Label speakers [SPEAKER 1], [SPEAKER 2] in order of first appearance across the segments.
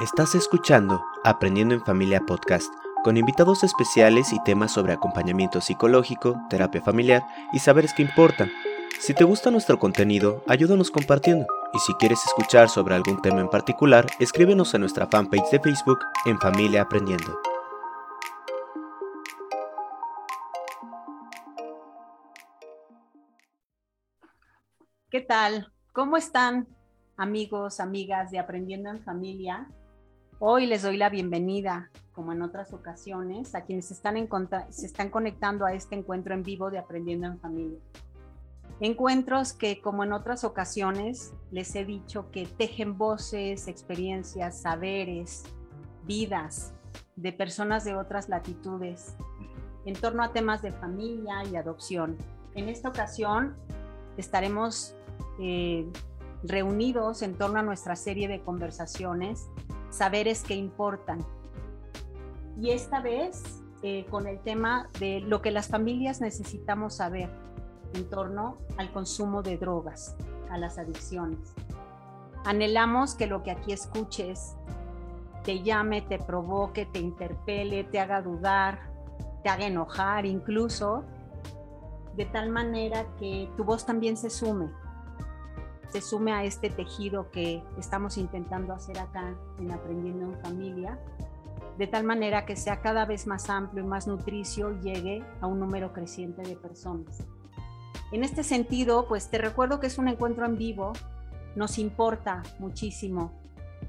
[SPEAKER 1] Estás escuchando Aprendiendo en Familia Podcast, con invitados especiales y temas sobre acompañamiento psicológico, terapia familiar y saberes que importan. Si te gusta nuestro contenido, ayúdanos compartiendo. Y si quieres escuchar sobre algún tema en particular, escríbenos a nuestra fanpage de Facebook en Familia Aprendiendo.
[SPEAKER 2] ¿Qué tal? ¿Cómo están amigos, amigas de Aprendiendo en Familia? Hoy les doy la bienvenida, como en otras ocasiones, a quienes se están conectando a este encuentro en vivo de Aprendiendo en Familia. Encuentros que, como en otras ocasiones, les he dicho que tejen voces, experiencias, saberes, vidas de personas de otras latitudes en torno a temas de familia y adopción. En esta ocasión estaremos eh, reunidos en torno a nuestra serie de conversaciones saberes que importan. Y esta vez eh, con el tema de lo que las familias necesitamos saber en torno al consumo de drogas, a las adicciones. Anhelamos que lo que aquí escuches te llame, te provoque, te interpele, te haga dudar, te haga enojar incluso, de tal manera que tu voz también se sume se sume a este tejido que estamos intentando hacer acá en Aprendiendo en Familia, de tal manera que sea cada vez más amplio y más nutricio y llegue a un número creciente de personas. En este sentido, pues te recuerdo que es un encuentro en vivo, nos importa muchísimo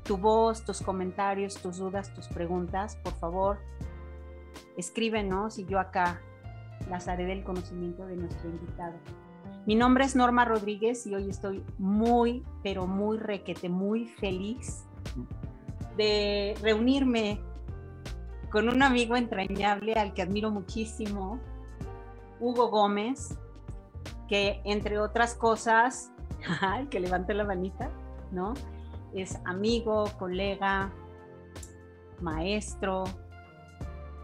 [SPEAKER 2] tu voz, tus comentarios, tus dudas, tus preguntas, por favor, escríbenos y yo acá las haré del conocimiento de nuestro invitado. Mi nombre es Norma Rodríguez y hoy estoy muy, pero muy requete, muy feliz de reunirme con un amigo entrañable al que admiro muchísimo, Hugo Gómez, que entre otras cosas, que levante la manita, ¿no? Es amigo, colega, maestro,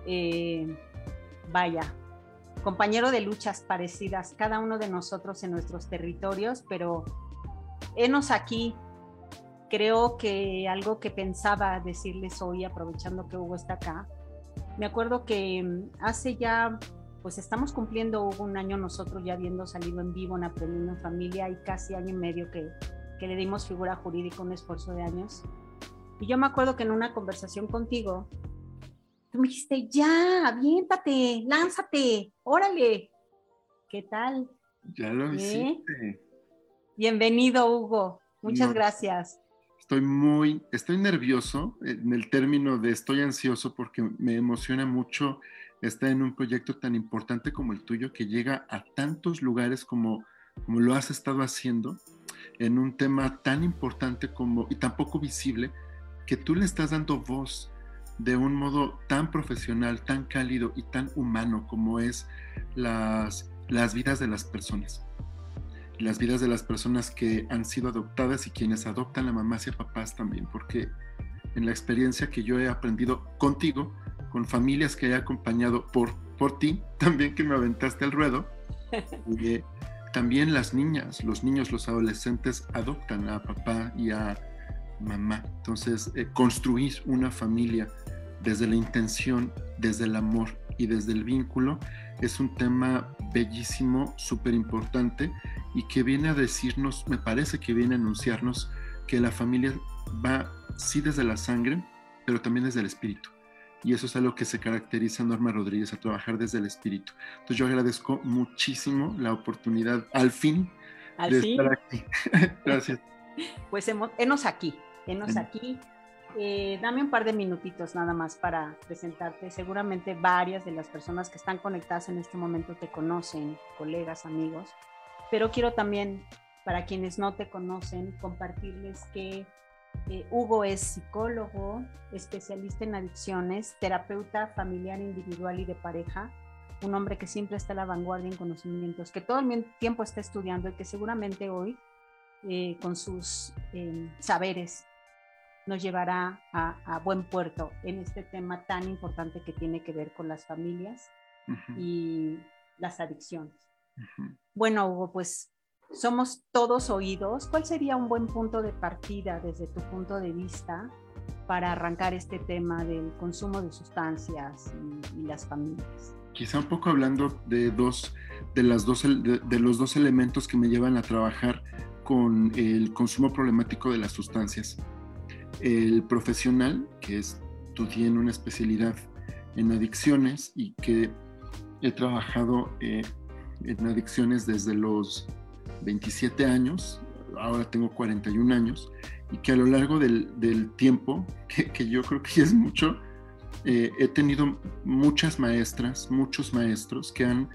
[SPEAKER 2] eh, vaya, compañero de luchas parecidas, cada uno de nosotros en nuestros territorios, pero enos aquí. Creo que algo que pensaba decirles hoy, aprovechando que Hugo está acá, me acuerdo que mm, hace ya, pues estamos cumpliendo Hugo un año nosotros ya habiendo salido en vivo en Aprendiendo en Familia y casi año y medio que, que le dimos figura jurídica, un esfuerzo de años. Y yo me acuerdo que en una conversación contigo Tú me dijiste, ya, aviéntate, lánzate, órale. ¿Qué tal?
[SPEAKER 3] Ya lo ¿Eh? hiciste.
[SPEAKER 2] Bienvenido, Hugo. Muchas gracias.
[SPEAKER 3] Estoy muy, estoy nervioso en el término de estoy ansioso porque me emociona mucho estar en un proyecto tan importante como el tuyo que llega a tantos lugares como, como lo has estado haciendo en un tema tan importante como y tan poco visible que tú le estás dando voz de un modo tan profesional, tan cálido y tan humano como es las, las vidas de las personas. Las vidas de las personas que han sido adoptadas y quienes adoptan a mamás y a papás también, porque en la experiencia que yo he aprendido contigo, con familias que he acompañado por, por ti, también que me aventaste al ruedo, eh, también las niñas, los niños, los adolescentes adoptan a papá y a mamá. Entonces, eh, construir una familia desde la intención, desde el amor y desde el vínculo es un tema bellísimo, súper importante y que viene a decirnos, me parece que viene a anunciarnos que la familia va sí desde la sangre, pero también desde el espíritu. Y eso es algo que se caracteriza a Norma Rodríguez, a trabajar desde el espíritu. Entonces yo agradezco muchísimo la oportunidad, al fin, de estar aquí. Gracias.
[SPEAKER 2] Pues hemos aquí, hemos aquí. Eh, dame un par de minutitos nada más para presentarte. Seguramente varias de las personas que están conectadas en este momento te conocen, colegas, amigos, pero quiero también, para quienes no te conocen, compartirles que eh, Hugo es psicólogo, especialista en adicciones, terapeuta familiar, individual y de pareja, un hombre que siempre está a la vanguardia en conocimientos, que todo el tiempo está estudiando y que seguramente hoy, eh, con sus saberes nos llevará a, buen puerto en este tema tan importante que tiene que ver con las familias y las adicciones. Bueno, Hugo, pues somos todos oídos. ¿Cuál sería un buen punto de partida desde tu punto de vista para arrancar este tema del consumo de sustancias y, las familias?
[SPEAKER 3] Quizá un poco hablando de dos, de las dos, de, los dos elementos que me llevan a trabajar con el consumo problemático de las sustancias. El profesional, que estudié en una especialidad en adicciones y que he trabajado eh, en adicciones desde los 27 años, ahora tengo 41 años, y que a lo largo del, tiempo, que, yo creo que es mucho, eh, he tenido muchas maestras, muchos maestros que, han,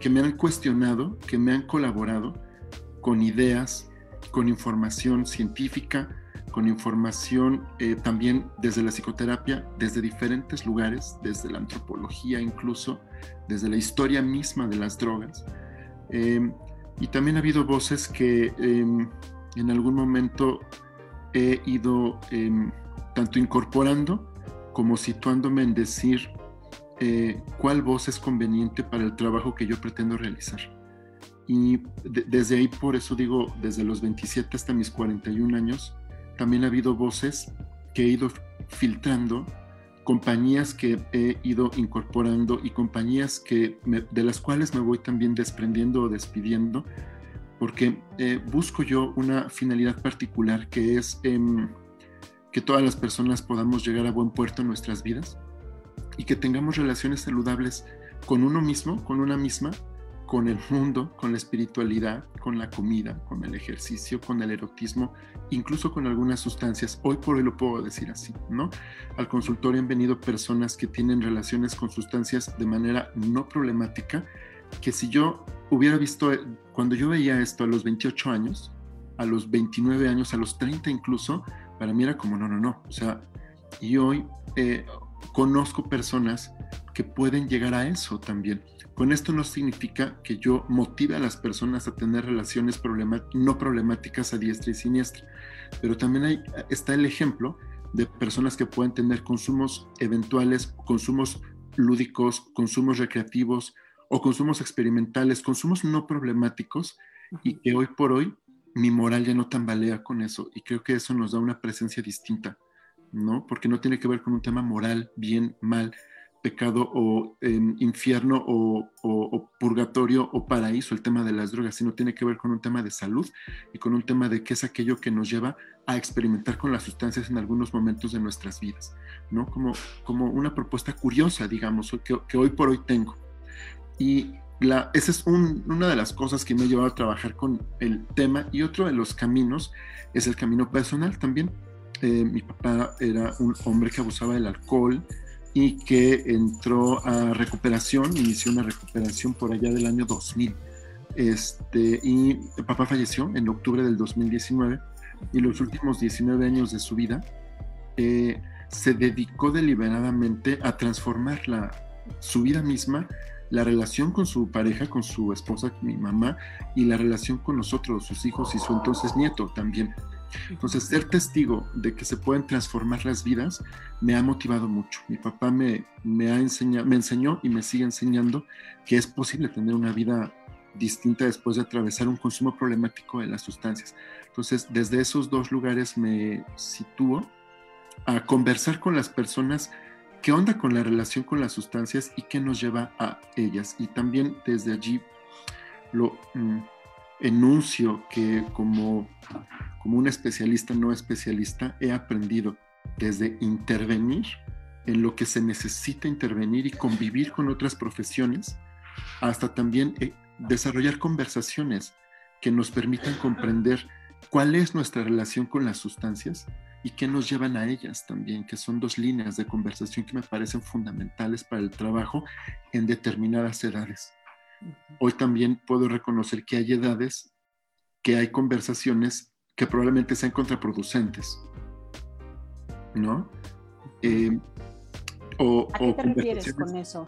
[SPEAKER 3] que me han cuestionado, que me han colaborado con ideas, con información científica, con información eh, también desde la psicoterapia, desde diferentes lugares, desde la antropología incluso, desde la historia misma de las drogas. Em, y también ha habido voces que em, en algún momento he ido em, tanto incorporando como situándome en decir eh, cuál voz es conveniente para el trabajo que yo pretendo realizar. Y desde ahí, por eso digo, desde los 27 hasta mis 41 años, también ha habido voces que he ido filtrando compañías que he ido incorporando y compañías que de las cuales me voy también desprendiendo o despidiendo, porque eh, busco yo una finalidad particular que es em, que todas las personas podamos llegar a buen puerto en nuestras vidas y que tengamos relaciones saludables con uno mismo, con una misma, con el mundo, con la espiritualidad, con la comida, con el ejercicio, con el erotismo, incluso con algunas sustancias. Hoy por hoy lo puedo decir así, ¿no? Al consultorio han venido personas que tienen relaciones con sustancias de manera no problemática, que si yo hubiera visto, cuando yo veía esto a los 28 años, a los 29 años, a los 30 incluso, para mí era como, no, no, no. O sea, y hoy eh, conozco personas que pueden llegar a eso también con esto no significa que yo motive a las personas a tener relaciones no problemáticas a diestra y siniestra, pero también hay, está el ejemplo de personas que pueden tener consumos eventuales, consumos lúdicos, consumos recreativos o consumos experimentales, consumos no problemáticos y que hoy por hoy mi moral ya no tambalea con eso y creo que eso nos da una presencia distinta, ¿no? Porque no tiene que ver con un tema moral, bien, mal, pecado o infierno o, purgatorio o paraíso el tema de las drogas, sino tiene que ver con un tema de salud y con un tema de qué es aquello que nos lleva a experimentar con las sustancias en algunos momentos de nuestras vidas, ¿no? Como, como una propuesta curiosa, digamos, que, hoy por hoy tengo. Y la, esa es una de las cosas que me ha llevado a trabajar con el tema y otro de los caminos es el camino personal también. Eh, mi papá era un hombre que abusaba del alcohol, y que entró a recuperación, inició una recuperación por allá del año 2000. Este, y papá falleció en octubre del 2019 y los últimos 19 años de su vida eh, se dedicó deliberadamente a transformar la, su vida misma, la relación con su pareja, con su esposa, mi mamá, y la relación con nosotros, sus hijos y su entonces nieto también. Entonces, ser testigo de que se pueden transformar las vidas me ha motivado mucho. Mi papá me, me, ha enseñado, me enseñó y me sigue enseñando que es posible tener una vida distinta después de atravesar un consumo problemático de las sustancias. Entonces, desde esos dos lugares me sitúo a conversar con las personas qué onda con la relación con las sustancias y qué nos lleva a ellas. Y también desde allí lo mm, enuncio que como como un especialista no especialista, he aprendido desde intervenir en lo que se necesita intervenir y convivir con otras profesiones, hasta también eh, desarrollar conversaciones que nos permitan comprender cuál es nuestra relación con las sustancias y qué nos llevan a ellas también, que son dos líneas de conversación que me parecen fundamentales para el trabajo en determinadas edades. Hoy también puedo reconocer que hay edades que hay conversaciones que probablemente sean contraproducentes, ¿no?
[SPEAKER 2] Eh, o, ¿A qué te refieres con eso?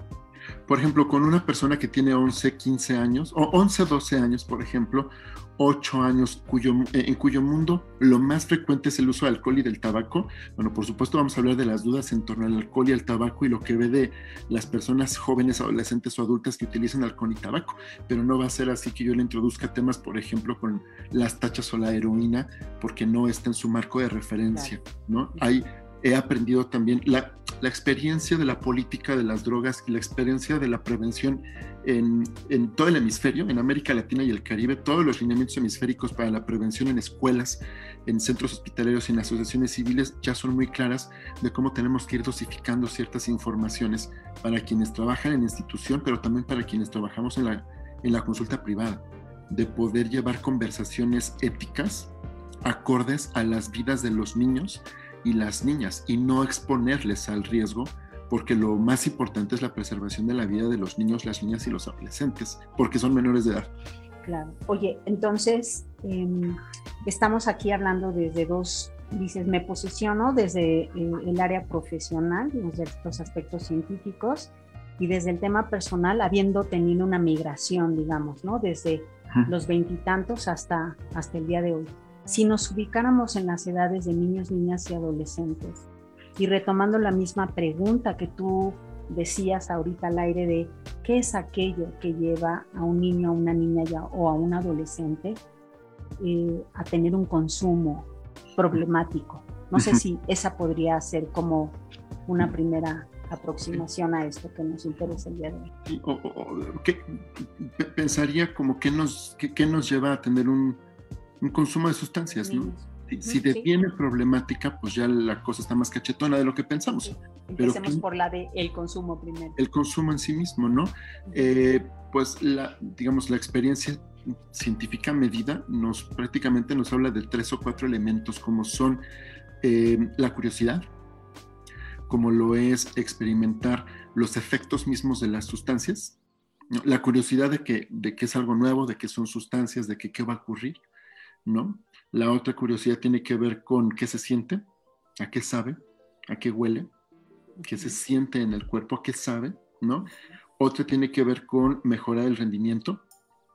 [SPEAKER 3] Por ejemplo, con una persona que tiene 11, 15 años, o 11, 12 años, por ejemplo, 8 años, cuyo, eh, en cuyo mundo lo más frecuente es el uso del alcohol y del tabaco. Bueno, por supuesto vamos a hablar de las dudas en torno al alcohol y al tabaco y lo que ve de las personas jóvenes, adolescentes o adultas que utilizan alcohol y tabaco, pero no va a ser así que yo le introduzca temas, por ejemplo, con las tachas o la heroína, porque no está en su marco de referencia, ¿no? Hay he aprendido también la, experiencia de la política de las drogas y la experiencia de la prevención en, en, todo el hemisferio, en América Latina y el Caribe, todos los lineamientos hemisféricos para la prevención en escuelas, en centros hospitalarios y en asociaciones civiles ya son muy claras de cómo tenemos que ir dosificando ciertas informaciones para quienes trabajan en institución, pero también para quienes trabajamos en la, en la consulta privada, de poder llevar conversaciones éticas acordes a las vidas de los niños y las niñas y no exponerles al riesgo porque lo más importante es la preservación de la vida de los niños, las niñas y los adolescentes, porque son menores de edad.
[SPEAKER 2] Claro. Oye, entonces em, estamos aquí hablando desde dos, dices, me posiciono desde eh, el área profesional, desde estos aspectos científicos y desde el tema personal, habiendo tenido una migración, digamos, ¿no? Desde los veintitantos hasta, hasta el día de hoy si nos ubicáramos en las edades de niños, niñas y adolescentes. Y retomando la misma pregunta que tú decías ahorita al aire de qué es aquello que lleva a un niño, a una niña ya, o a un adolescente eh, a tener un consumo problemático. No sé si esa podría ser como una primera aproximación a esto que nos interesa el día de
[SPEAKER 3] hoy. pensaría como que nos, qué nos lleva a tener un, un consumo de sustancias, ¿no? Si, deviene problemática, pues ya la cosa está más cachetona de lo que pensamos.
[SPEAKER 2] Empecemos por la de el consumo primero.
[SPEAKER 3] El consumo en sí mismo, ¿no? Eh, pues la, digamos, la experiencia científica medida nos prácticamente nos habla de tres o cuatro elementos como son eh, la curiosidad, como lo es experimentar los efectos mismos de las sustancias, la curiosidad de que, de que es algo nuevo, de que son sustancias, de que qué va a ocurrir, ¿no? La otra curiosidad tiene que ver con qué se siente, a qué sabe, a qué huele, qué se siente en el cuerpo, a qué sabe, ¿no? Otra tiene que ver con mejorar el rendimiento,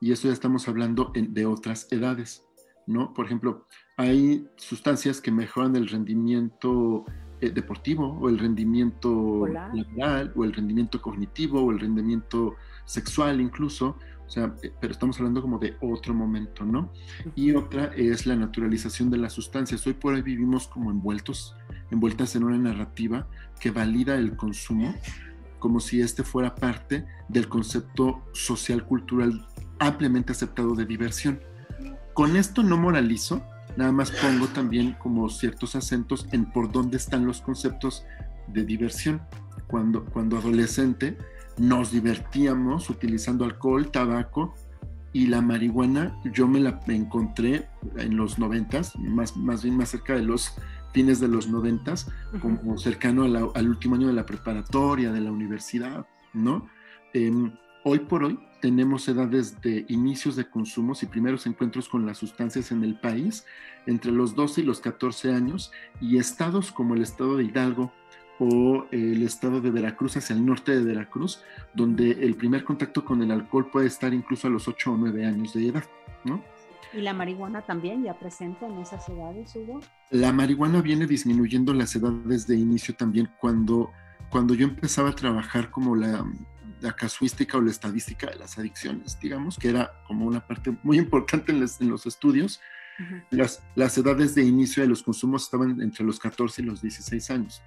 [SPEAKER 3] y eso ya estamos hablando de otras edades, ¿no? Por ejemplo, hay sustancias que mejoran el rendimiento eh, deportivo o el rendimiento laboral o el rendimiento cognitivo o el rendimiento sexual incluso, o sea, eh, pero estamos hablando como de otro momento, ¿no? Y otra es la naturalización de las sustancias. Hoy por hoy vivimos como envueltos, envueltas en una narrativa que valida el consumo como si este fuera parte del concepto social cultural ampliamente aceptado de diversión. Con esto no moralizo, nada más pongo también como ciertos acentos en por dónde están los conceptos de diversión. Cuando, cuando adolescente, nos divertíamos utilizando alcohol, tabaco y la marihuana yo me la encontré en los noventas, más, más bien más cerca de los fines de los noventas, como cercano al último año de la preparatoria, de la universidad, ¿no? Em, hoy por hoy tenemos edades de inicios de consumos y primeros encuentros con las sustancias en el país entre los 12 y los 14 años y estados como el estado de Hidalgo, o el estado de Veracruz hacia el norte de Veracruz, donde el primer contacto con el alcohol puede estar incluso a los 8 o 9 años de edad, ¿no?
[SPEAKER 2] ¿Y la marihuana también ya presente en esas edades, Hugo?
[SPEAKER 3] La marihuana viene disminuyendo las edades de inicio también cuando, cuando yo empezaba a trabajar como la, la casuística o la estadística de las adicciones, digamos, que era como una parte muy importante en, en los estudios. las, las edades de inicio de los consumos estaban entre los 14 y los 16 años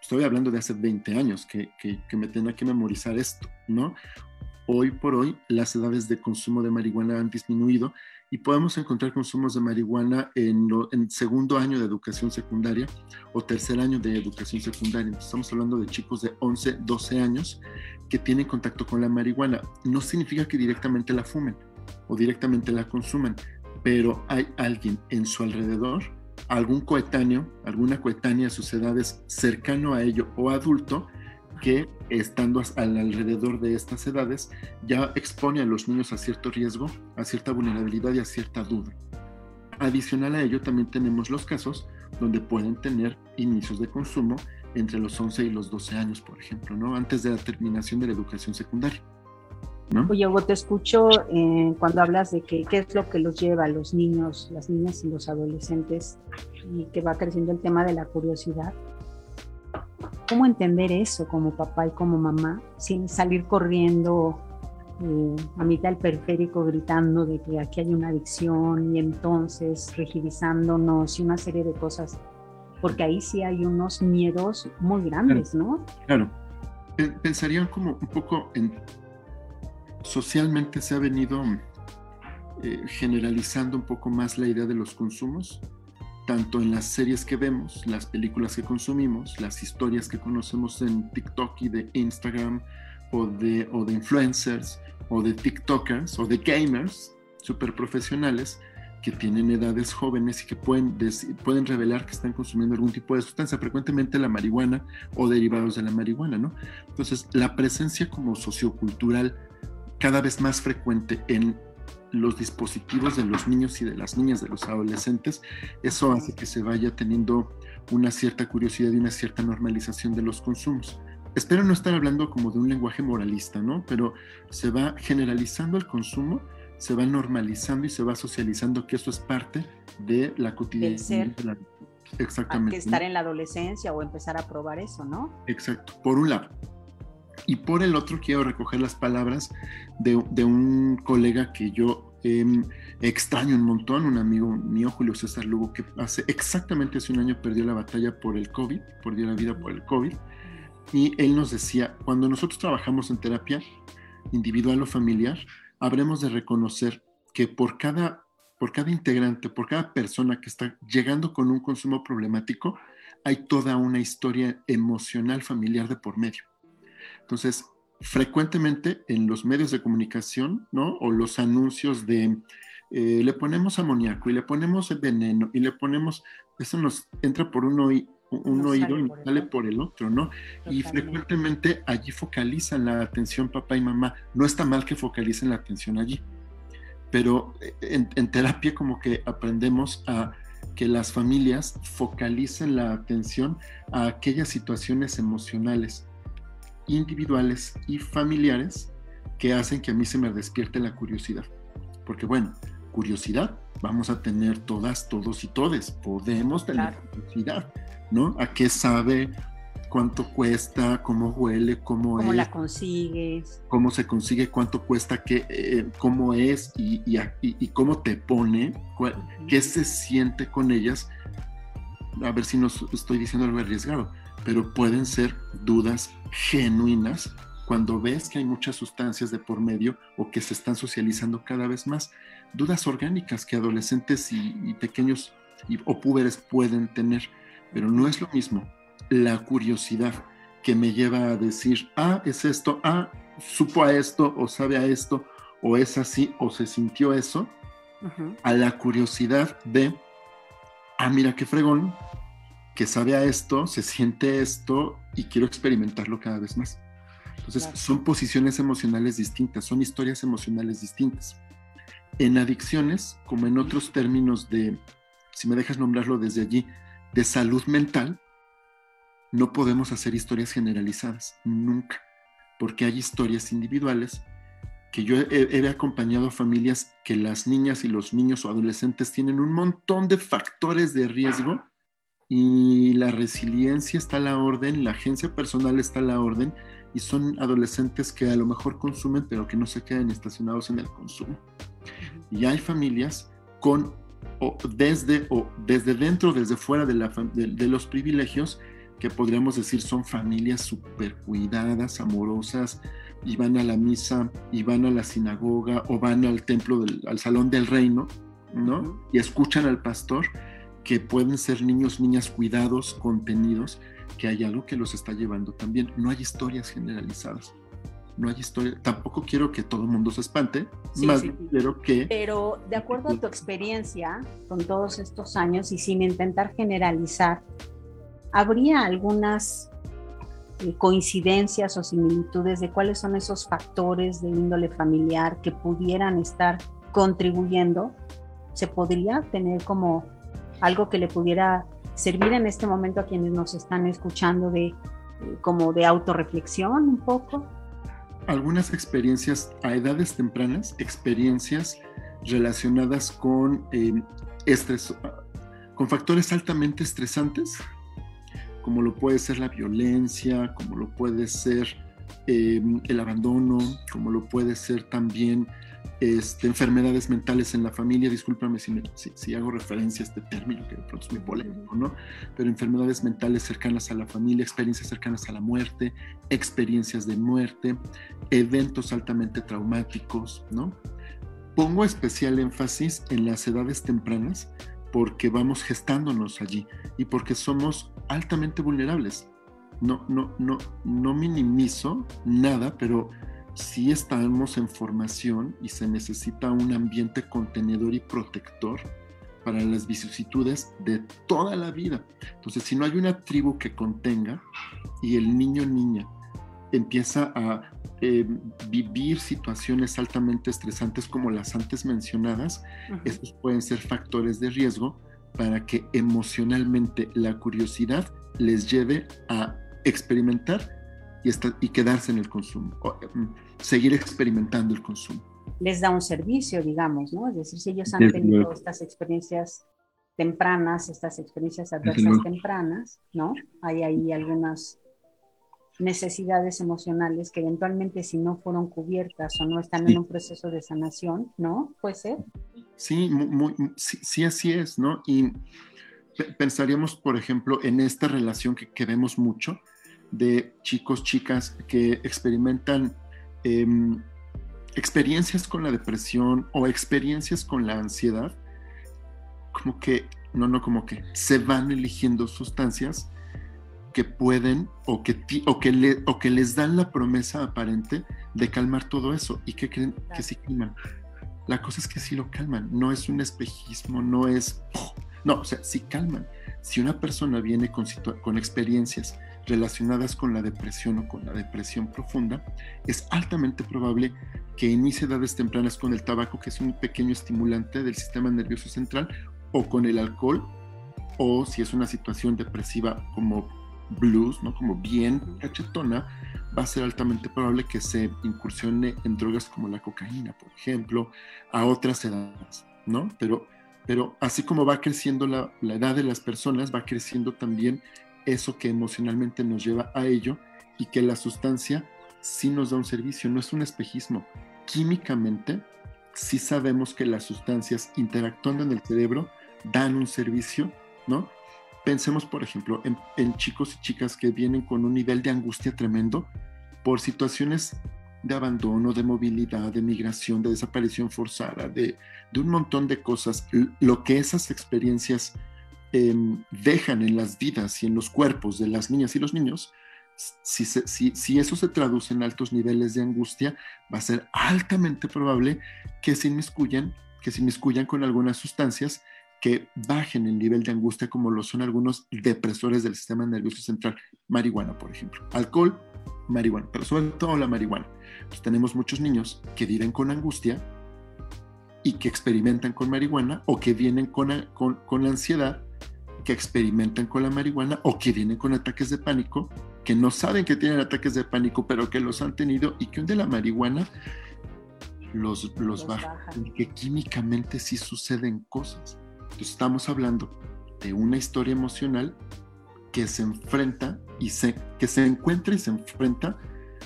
[SPEAKER 3] estoy hablando de hace 20 años que, que, me tenía que memorizar esto, ¿no? Hoy por hoy las edades de consumo de marihuana han disminuido y podemos encontrar consumos de marihuana en, en segundo año de educación secundaria o tercer año de educación secundaria. estamos hablando de chicos de 11, 12 años que tienen contacto con la marihuana. No significa que directamente la fumen o directamente la consuman, pero hay alguien en su alrededor algún coetáneo, alguna coetánea sus edades cercano a ello o adulto que estando al alrededor de estas edades ya expone a los niños a cierto riesgo, a cierta vulnerabilidad y a cierta duda. Adicional a ello también tenemos los casos donde pueden tener inicios de consumo entre los 11 y los 12 años, por ejemplo, ¿no? antes de la terminación de la educación secundaria.
[SPEAKER 2] Oye, Hugo, te escucho eh, cuando hablas de que, qué es lo que los lleva a los niños, las niñas y los adolescentes y que va creciendo el tema de la curiosidad. ¿Cómo entender eso como papá y como mamá sin salir corriendo eh, a mitad del periférico gritando de que aquí hay una adicción y entonces rigidizándonos y una serie de cosas porque ahí sí hay unos miedos muy grandes, ¿no?
[SPEAKER 3] Claro. Pensarían como un poco en, socialmente se ha venido eh, generalizando un poco más la idea de los consumos, tanto en las series que vemos, las películas que consumimos, las historias que conocemos en TikTok y de Instagram, o de, o de influencers, o de TikTokers, o de gamers super profesionales que tienen edades jóvenes y que pueden, pueden revelar que están consumiendo algún tipo de sustancia, frecuentemente la marihuana o derivados de la marihuana, ¿no? Entonces, la presencia como sociocultural cada vez más frecuente en los dispositivos de los niños y de las niñas, de los adolescentes, eso hace que se vaya teniendo una cierta curiosidad y una cierta normalización de los consumos. Espero no estar hablando como de un lenguaje moralista, ¿no? Pero se va generalizando el consumo, se va normalizando y se va socializando que eso es parte de la cotidianidad.
[SPEAKER 2] Exactamente. Hay que estar en la adolescencia o empezar a probar eso, ¿no?
[SPEAKER 3] Exacto, por un lado. Y por el otro quiero recoger las palabras de, un colega que yo em, extraño un montón, un amigo mío, Julio César Lugo, que hace exactamente hace un año perdió la batalla por el COVID, perdió la vida por el COVID. Y él nos decía, cuando nosotros trabajamos en terapia individual o familiar, habremos de reconocer que por cada, por cada integrante, por cada persona que está llegando con un consumo problemático, hay toda una historia emocional familiar de por medio. Entonces, frecuentemente en los medios de comunicación, ¿no? O los anuncios de eh, le ponemos amoníaco y le ponemos veneno y le ponemos, eso nos entra por un, un oído y sale por el otro, ¿no? Y frecuentemente allí focalizan la atención papá y mamá. No está mal que focalicen la atención allí, pero eh, en terapia como que aprendemos a que las familias focalicen la atención a aquellas situaciones emocionales individuales y familiares que hacen que a mí se me despierte la curiosidad. Porque bueno, curiosidad vamos a tener todas, todos y todes. Podemos tener curiosidad, ¿no? ¿A qué sabe? ¿Cuánto cuesta? ¿Cómo huele? ¿Cómo,
[SPEAKER 2] ¿Cómo la consigues?
[SPEAKER 3] ¿Cómo se consigue? ¿Cuánto cuesta? Qué, eh, ¿Cómo es? Y, y, cómo te pone? ¿Qué se siente con ellas? A ver si no estoy diciendo algo arriesgado pero pueden ser dudas genuinas cuando ves que hay muchas sustancias de por medio o que se están socializando cada vez más. Dudas orgánicas que adolescentes y, pequeños o púberes pueden tener, pero no es lo mismo la curiosidad que me lleva a decir, ah, es esto, ah, supo a esto, o sabe a esto, o es así, o se sintió eso, a la curiosidad de, ah, mira qué fregón, que sabe a esto, se siente esto y quiero experimentarlo cada vez más. Entonces, son posiciones emocionales distintas, son historias emocionales distintas. En adicciones, como en otros términos de, si me dejas nombrarlo desde allí, de salud mental, no podemos hacer historias generalizadas, nunca, porque hay historias individuales que yo he, he, acompañado a familias que las niñas y los niños o adolescentes tienen un montón de factores de riesgo y la resiliencia está a la orden, la agencia personal está a la orden y son adolescentes que a lo mejor consumen pero que no se quedan estacionados en el consumo. Y hay familias con o desde o desde dentro, desde fuera de, la, de, los privilegios que podríamos decir son familias súper cuidadas, amorosas, y van a la misa, y van a la sinagoga, o van al templo, del, al salón del reino, ¿no? Y escuchan al pastor, que pueden ser niños, niñas cuidados, contenidos, que hay algo que los está llevando también. No hay historias generalizadas. No hay historia, tampoco quiero que todo el mundo se espante, más quiero que...
[SPEAKER 2] Pero de acuerdo a tu experiencia con todos estos años y sin intentar generalizar, ¿habría algunas eh, coincidencias o similitudes de cuáles son esos factores de índole familiar que pudieran estar contribuyendo? ¿Se podría tener como algo que le pudiera servir en este momento a quienes nos están escuchando de como de autorreflexión un poco?
[SPEAKER 3] Algunas experiencias a edades tempranas, experiencias relacionadas con eh, estrés, con factores altamente estresantes, como lo puede ser la violencia, como lo puede ser eh, el abandono, como lo puede ser también este, enfermedades mentales en la familia, discúlpame si, si, hago referencia a este término que de pronto es muy polémico, ¿no? Pero enfermedades mentales cercanas a la familia, experiencias cercanas a la muerte, experiencias de muerte, eventos altamente traumáticos, ¿no? Pongo especial énfasis en las edades tempranas porque vamos gestándonos allí y porque somos altamente vulnerables. No, no, no, no minimizo nada, pero sí estamos en formación y se necesita un ambiente contenedor y protector para las vicisitudes de toda la vida. Entonces, si no hay una tribu que contenga y el niño niña empieza a eh, vivir situaciones altamente estresantes como las antes mencionadas, esos pueden ser factores de riesgo para que emocionalmente la curiosidad les lleve a experimentar y, y quedarse en el consumo, mm, seguir experimentando el consumo.
[SPEAKER 2] Les da un servicio, digamos, ¿no? Es decir, si ellos han tenido estas experiencias tempranas, estas experiencias adversas tempranas, ¿no? Hay ahí algunas necesidades emocionales que eventualmente si no fueron cubiertas o no están en un proceso de sanación, ¿no? Puede ser.
[SPEAKER 3] Sí, muy, sí, así es, ¿no? Y pensaríamos, por ejemplo, en esta relación que, que vemos mucho, de chicos, chicas que experimentan em, experiencias con la depresión o experiencias con la ansiedad, como que, no, no, como que se van eligiendo sustancias que pueden o que, o que, le, o que les dan la promesa aparente de calmar todo eso y que creen que sí calman. La cosa es que sí lo calman, no es un espejismo, no es... No, o sea, sí calman. Si una persona viene con, con experiencias relacionadas con la depresión o con la depresión profunda, es altamente probable que inicie edades tempranas con el tabaco, que es un pequeño estimulante del sistema nervioso central, o con el alcohol, o si es una situación depresiva como blues, ¿no? como bien cachetona, va a ser altamente probable que se incursione en drogas como la cocaína, por ejemplo, a otras edades, ¿no? Pero, pero así como va creciendo la, la edad de las personas, va creciendo también eso que emocionalmente nos lleva a ello y que la sustancia sí nos da un servicio, no es un espejismo. Químicamente, sí sabemos que las sustancias interactuando en el cerebro dan un servicio, ¿no? Pensemos, por ejemplo, en, chicos y chicas que vienen con un nivel de angustia tremendo por situaciones de abandono, de movilidad, de migración, de desaparición forzada, de, un montón de cosas. Lo que esas experiencias Em, dejan en las vidas y en los cuerpos de las niñas y los niños, si, eso se traduce en altos niveles de angustia, va a ser altamente probable que se inmiscuyan, que se inmiscuyan con algunas sustancias que bajen el nivel de angustia, como lo son algunos depresores del sistema nervioso central, marihuana, por ejemplo, alcohol, marihuana, pero sobre todo la marihuana. Pues tenemos muchos niños que viven con angustia y que experimentan con marihuana o que vienen con, con, con ansiedad que experimentan con la marihuana o que vienen con ataques de pánico, que no saben que tienen ataques de pánico, pero que los han tenido y que un de la marihuana los, los, baja, y que químicamente sí suceden cosas. Entonces estamos hablando de una historia emocional que se enfrenta y se, que se encuentra y se enfrenta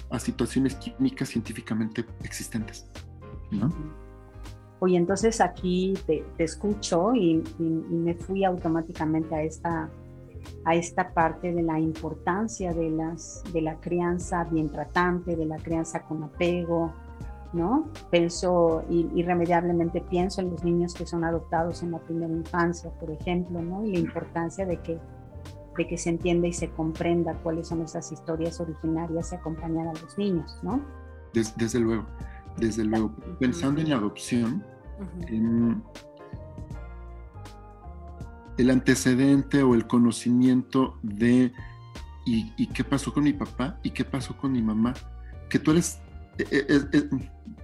[SPEAKER 3] a situaciones químicas científicamente existentes. ¿no?
[SPEAKER 2] Oye, entonces aquí te, escucho y, me fui automáticamente a esta, a esta parte de la importancia de, las, de la crianza bien tratante, de la crianza con apego, ¿no? Pienso, irremediablemente pienso en los niños que son adoptados en la primera infancia, por ejemplo, ¿no? Y la importancia de que, de que se entienda y se comprenda cuáles son esas historias originarias y acompañar a los niños, ¿no?
[SPEAKER 3] desde luego, desde luego. Pensando en adopción, el antecedente o el conocimiento de y, qué pasó con mi papá y qué pasó con mi mamá, que tú eres, eh, eh,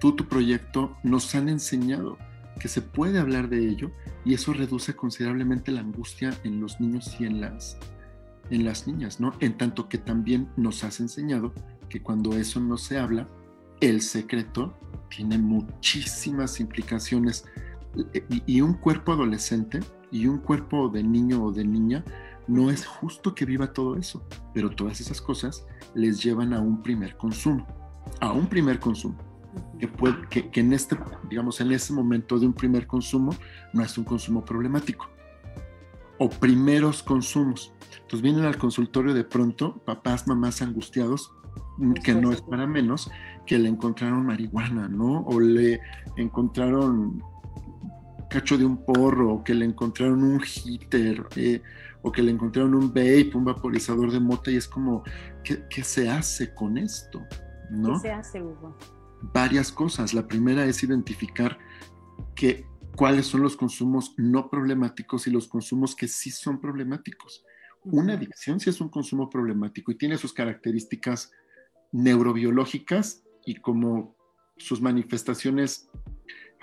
[SPEAKER 3] tú, tu proyecto, nos han enseñado que se puede hablar de ello y eso reduce considerablemente la angustia en los niños y en las, en las niñas, ¿no? En tanto que también nos has enseñado que cuando eso no se habla, el secreto tiene muchísimas implicaciones y un cuerpo adolescente y un cuerpo de niño o de niña no es justo que viva todo eso, pero todas esas cosas les llevan a un primer consumo, a un primer consumo. que, puede, que, que, en este, digamos, en ese momento de un primer consumo no es un consumo problemático. O primeros consumos. Entonces vienen al consultorio de pronto papás, mamás angustiados, que no es para menos, que le encontraron marihuana, ¿no? O le encontraron cacho de un porro, o que le encontraron un hitter, eh, o que le encontraron un vape, un vaporizador de mota, y es como, ¿qué, qué se hace con esto? ¿No?
[SPEAKER 2] ¿Qué se hace, Hugo?
[SPEAKER 3] varias cosas. La primera es identificar que, cuáles son los consumos no problemáticos y los consumos que sí son problemáticos. Una adicción sí es un consumo problemático y tiene sus características neurobiológicas y como sus manifestaciones,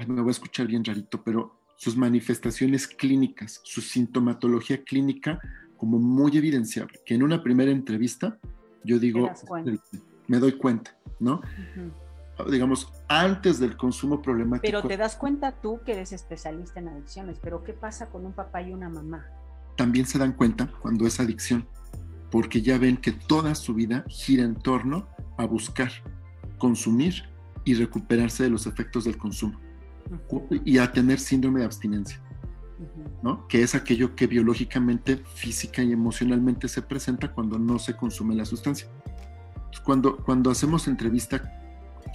[SPEAKER 3] me voy a escuchar bien rarito, pero sus manifestaciones clínicas, su sintomatología clínica como muy evidenciable, que en una primera entrevista yo digo, me doy cuenta, ¿no? digamos, antes del consumo problemático.
[SPEAKER 2] Pero te das cuenta tú que eres especialista en adicciones, pero ¿qué pasa con un papá y una mamá?
[SPEAKER 3] También se dan cuenta cuando es adicción, porque ya ven que toda su vida gira en torno a buscar, consumir y recuperarse de los efectos del consumo y a tener síndrome de abstinencia. ¿no? que es aquello que biológicamente, física y emocionalmente se presenta cuando no se consume la sustancia. Cuando, cuando hacemos entrevista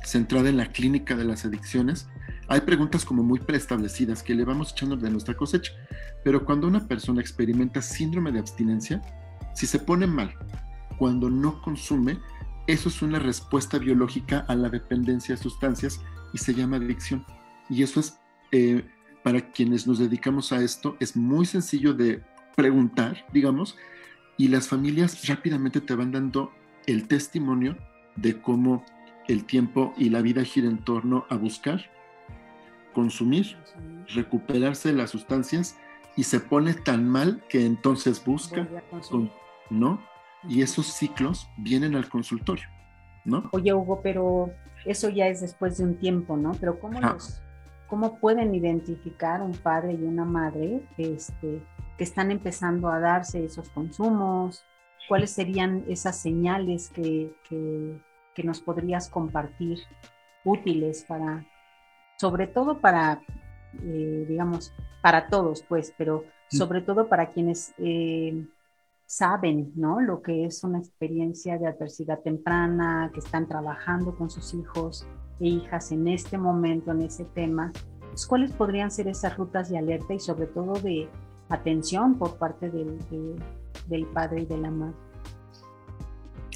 [SPEAKER 3] centrada en la clínica de las adicciones, hay preguntas como muy preestablecidas que le vamos echando de nuestra cosecha. Pero cuando una persona experimenta síndrome de abstinencia, si se pone mal cuando no consume, eso es una respuesta biológica a la dependencia de sustancias y se llama adicción. Y eso es, eh, para quienes nos dedicamos a esto, es muy sencillo de preguntar, digamos, y las familias rápidamente te van dando el testimonio de cómo el tiempo y la vida gira en torno a buscar, consumir, recuperarse de las sustancias y se pone tan mal que entonces busca, ¿no? Y esos ciclos vienen al consultorio, ¿no?
[SPEAKER 2] Oye, Hugo, pero eso ya es después de un tiempo, ¿no? Pero ¿cómo, los, cómo pueden identificar un padre y una madre este, que están empezando a darse esos consumos? ¿Cuáles serían esas señales que, que que nos podrías compartir útiles para, sobre todo para, eh, digamos, para todos, pues, pero mm. sobre todo para quienes eh, saben, ¿no? Lo que es una experiencia de adversidad temprana, que están trabajando con sus hijos e hijas en este momento, en ese tema. Pues, ¿Cuáles podrían ser esas rutas de alerta y sobre todo de atención por parte del, del padre y de la madre?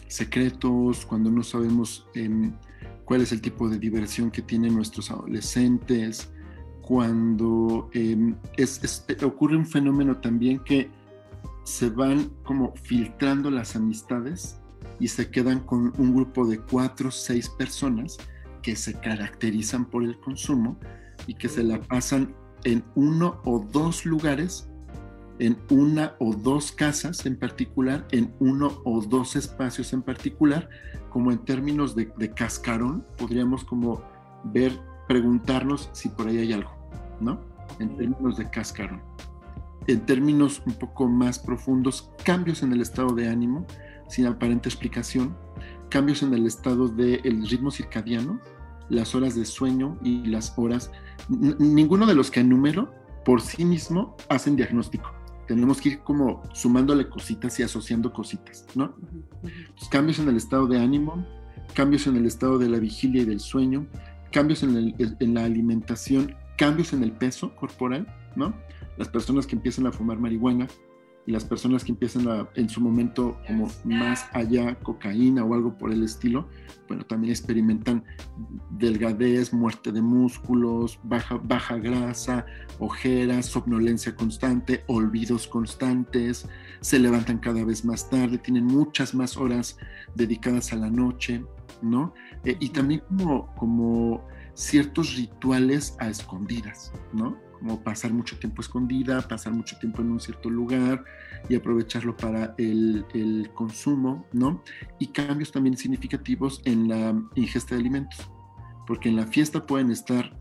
[SPEAKER 3] secretos, cuando no sabemos em, cuál es el tipo de diversión que tienen nuestros adolescentes, cuando em, ocurre un fenómeno también que se van como filtrando las amistades y se quedan con un grupo de cuatro o seis personas que se caracterizan por el consumo y que se la pasan en uno o dos lugares en una o dos casas en particular, en uno o dos espacios en particular, como en términos de, cascarón, podríamos como ver, preguntarnos si por ahí hay algo, ¿no? En términos de cascarón. En términos un poco más profundos, cambios en el estado de ánimo, sin aparente explicación, cambios en el estado del ritmo circadiano, las horas de sueño y las horas. ninguno de los que enumero por sí mismo hacen diagnóstico tenemos que ir como sumándole cositas y asociando cositas, ¿no? cambios en el estado de ánimo, cambios en el estado de la vigilia y del sueño, cambios en, en, la alimentación, cambios en el peso corporal, ¿no? Las personas que empiezan a fumar marihuana, y las personas que empiezan en su momento como más allá cocaína o algo por el estilo, bueno, también experimentan delgadez, muerte de músculos, baja, baja grasa, ojeras, somnolencia constante, olvidos constantes, se levantan cada vez más tarde, tienen muchas más horas dedicadas a la noche, ¿no? Eh, y también como, como ciertos rituales a escondidas, ¿no? como pasar mucho tiempo escondida, pasar mucho tiempo en un cierto lugar y aprovecharlo para el, el consumo, ¿no? Y cambios también significativos en la ingesta de alimentos, porque en la fiesta pueden estar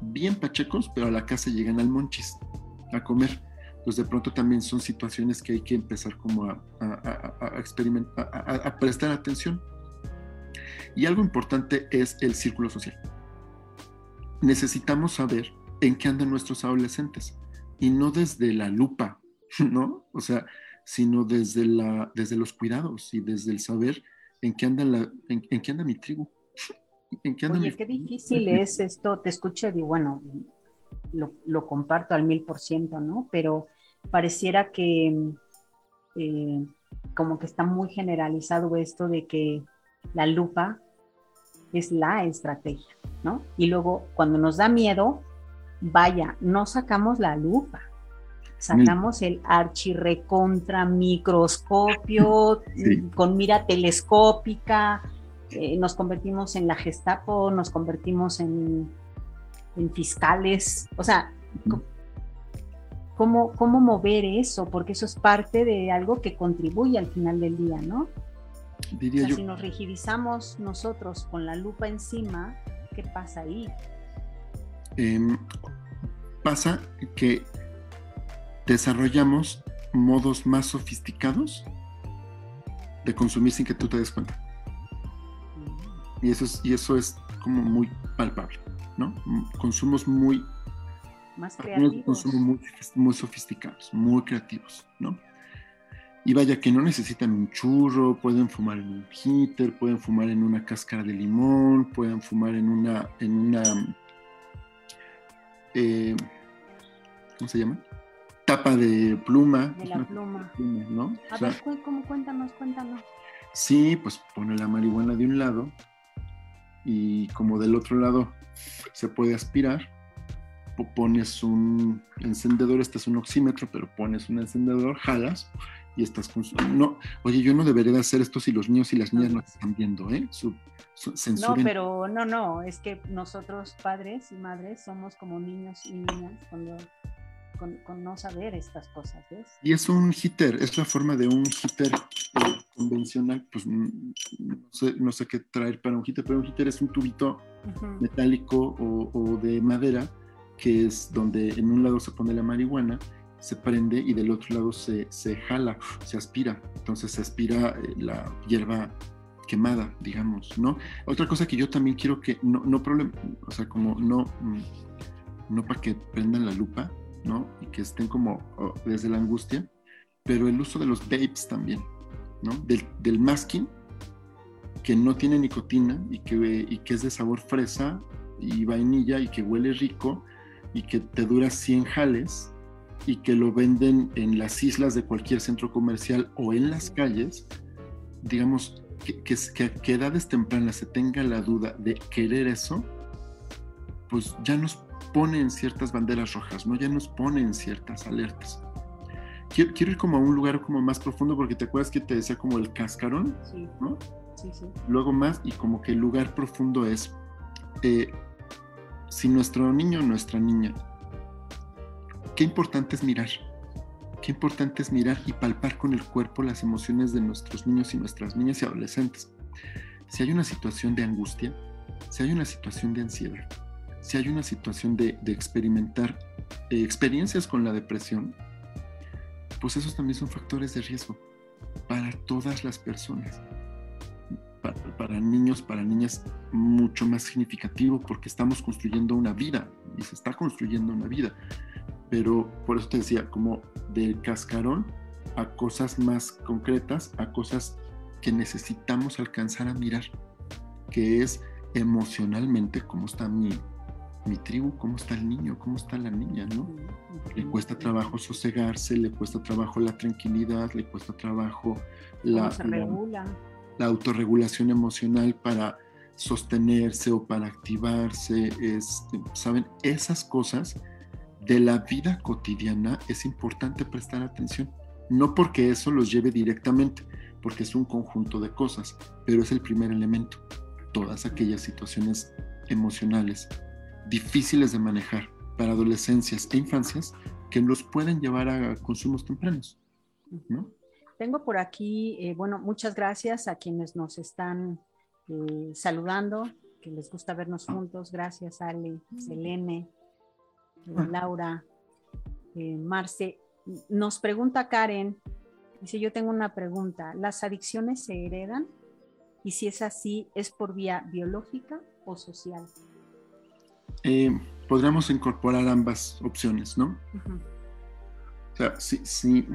[SPEAKER 3] bien pachecos, pero a la casa llegan al monchis a comer. Pues de pronto también son situaciones que hay que empezar como a, a prestar atención. Y algo importante es el círculo social necesitamos saber en qué andan nuestros adolescentes y no desde la lupa, ¿no? O sea, sino desde, la, desde los cuidados y desde el saber en qué anda, la, en, qué anda mi tribu.
[SPEAKER 2] ¿En qué anda Oye, qué difícil es esto, te escucho y bueno, lo, lo, comparto al mil por ciento, ¿no? Pero pareciera que eh, como que está muy generalizado esto de que la lupa es la estrategia, ¿no? Y luego cuando nos da miedo, vaya, no sacamos la lupa, sacamos el archirrecontra microscopio con mira telescópica, eh, nos convertimos en la Gestapo, nos convertimos en, fiscales, o sea, ¿cómo, ¿cómo mover eso? Porque eso es parte de algo que contribuye al final del día, ¿no? Diría Si nos rigidizamos nosotros con la lupa encima, ¿qué pasa ahí?
[SPEAKER 3] Em, pasa que desarrollamos modos más sofisticados de consumir sin que tú te des cuenta. Y eso es, y eso es como muy palpable, ¿no? Consumos muy...
[SPEAKER 2] Más creativos.
[SPEAKER 3] Consumos muy, muy sofisticados, muy creativos, ¿no? Y vaya que no necesitan un churro, pueden fumar en un heater, pueden fumar en una cáscara de limón, pueden fumar en una, en una, eh, ¿cómo se llama? Tapa de pluma.
[SPEAKER 2] De la pluma.
[SPEAKER 3] ¿no?
[SPEAKER 2] A ver, ¿cómo? Cuéntanos, cuéntanos.
[SPEAKER 3] Sí, pues pone la marihuana de un lado y como del otro lado se puede aspirar, pones un encendedor, este es un oxímetro, pero pones un encendedor, jalas y estás con no oye yo no debería de hacer esto si los niños y las niñas no están viendo eh su,
[SPEAKER 2] no pero no no es que nosotros padres y madres somos como niños y niñas cuando con, no saber estas cosas ¿ves?
[SPEAKER 3] y es un hitter es la forma de un hitter eh, convencional pues no sé, no sé qué traer para un hitter pero un hitter es un tubito metálico o, o de madera que es donde en un lado se pone la marihuana se prende y del otro lado se, se jala, se aspira. Entonces se aspira eh, la hierba quemada, digamos, ¿no? Otra cosa que yo también quiero que, no, no problema, o sea, como no, mm, no para que prendan la lupa, ¿no? Y que estén como oh, desde la angustia, pero el uso de los vapes también, ¿no? Del, del masking, que no tiene nicotina y que, y que es de sabor fresa y vainilla y que huele rico y que te dura 100 jales y que lo venden en las islas de cualquier centro comercial o en las calles, digamos, que, que, que a edades tempranas se tenga la duda de querer eso, pues ya nos ponen ciertas banderas rojas, ¿no? Ya nos ponen ciertas alertas. Quiero, quiero, ir como a un lugar como más profundo porque te acuerdas que te decía como el cascarón, sí. ¿no? Sí, sí. Luego más y como que el lugar profundo es eh, si nuestro niño o nuestra niña qué importante es mirar. Qué importante es mirar y palpar con el cuerpo las emociones de nuestros niños y nuestras niñas y adolescentes. Si hay una situación de angustia, si hay una situación de ansiedad, si hay una situación de, experimentar eh, experiencias con la depresión, pues esos también son factores de riesgo para todas las personas. Para, para, niños, para niñas, mucho más significativo porque estamos construyendo una vida y se está construyendo una vida pero por eso te decía, como del cascarón a cosas más concretas, a cosas que necesitamos alcanzar a mirar, que es emocionalmente cómo está mi, mi tribu, cómo está el niño, cómo está la niña, ¿no? Le cuesta trabajo sosegarse, le cuesta trabajo la tranquilidad, le cuesta trabajo la, la, la, autorregulación emocional para sostenerse o para activarse, este, ¿saben? Esas cosas de la vida cotidiana es importante prestar atención. No porque eso los lleve directamente, porque es un conjunto de cosas, pero es el primer elemento. Todas aquellas situaciones emocionales difíciles de manejar para adolescencias e infancias que los pueden llevar a consumos tempranos.
[SPEAKER 2] Tengo por aquí, eh, bueno, muchas gracias a quienes nos están eh, saludando, que les gusta vernos juntos. Gracias, Ale, Selene, Laura, eh, Marce. Nos pregunta Karen, dice, yo tengo una pregunta, ¿las adicciones se heredan? Y si es así, ¿es por vía biológica o social?
[SPEAKER 3] eh, podríamos incorporar ambas opciones, ¿no? O sea, si, si,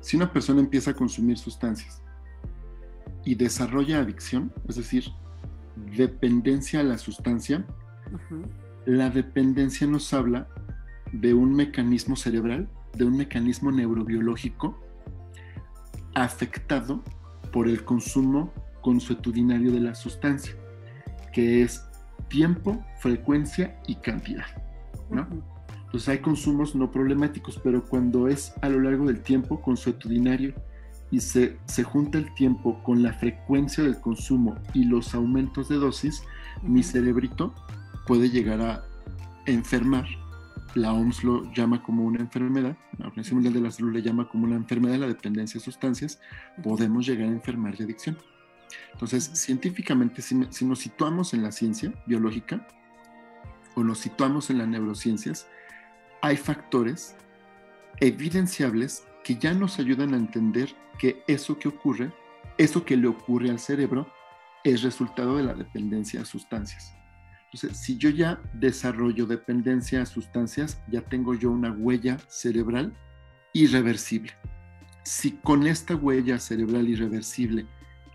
[SPEAKER 3] si una persona empieza a consumir sustancias y desarrolla adicción, es decir, dependencia a la sustancia, la dependencia nos habla de un mecanismo cerebral, de un mecanismo neurobiológico afectado por el consumo consuetudinario de la sustancia, que es tiempo, frecuencia y cantidad. ¿no? Entonces hay consumos no problemáticos, pero cuando es a lo largo del tiempo consuetudinario y se, se junta el tiempo con la frecuencia del consumo y los aumentos de dosis, mi cerebrito puede llegar a enfermar. La OMS lo llama como una enfermedad, la Organización Mundial de la Salud le llama como una enfermedad de la dependencia de sustancias, podemos llegar a enfermar de adicción. Entonces, científicamente, si, si nos situamos en la ciencia biológica o nos situamos en las neurociencias, hay factores evidenciables que ya nos ayudan a entender que eso que ocurre, eso que le ocurre al cerebro, es resultado de la dependencia a sustancias. Entonces, si yo ya desarrollo dependencia a sustancias, ya tengo yo una huella cerebral irreversible. Si con esta huella cerebral irreversible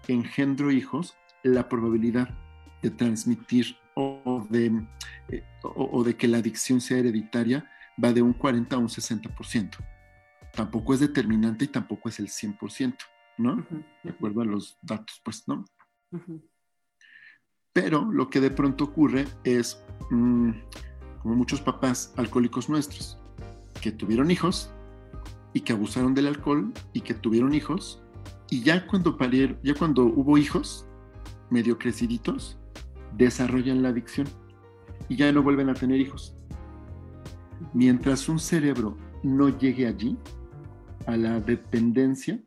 [SPEAKER 3] engendro hijos, la probabilidad de transmitir o de, eh, o, de que la adicción sea hereditaria va de un 40 a un 60%. Tampoco es determinante y tampoco es el 100%, ¿no? De acuerdo a los datos, pues, ¿no? Pero lo que de pronto ocurre es, mm, como muchos papás alcohólicos nuestros, que tuvieron hijos y que abusaron del alcohol y que tuvieron hijos y ya cuando parieron, ya cuando hubo hijos medio creciditos, desarrollan la adicción y ya no vuelven a tener hijos. Mientras un cerebro no llegue allí, a la dependencia,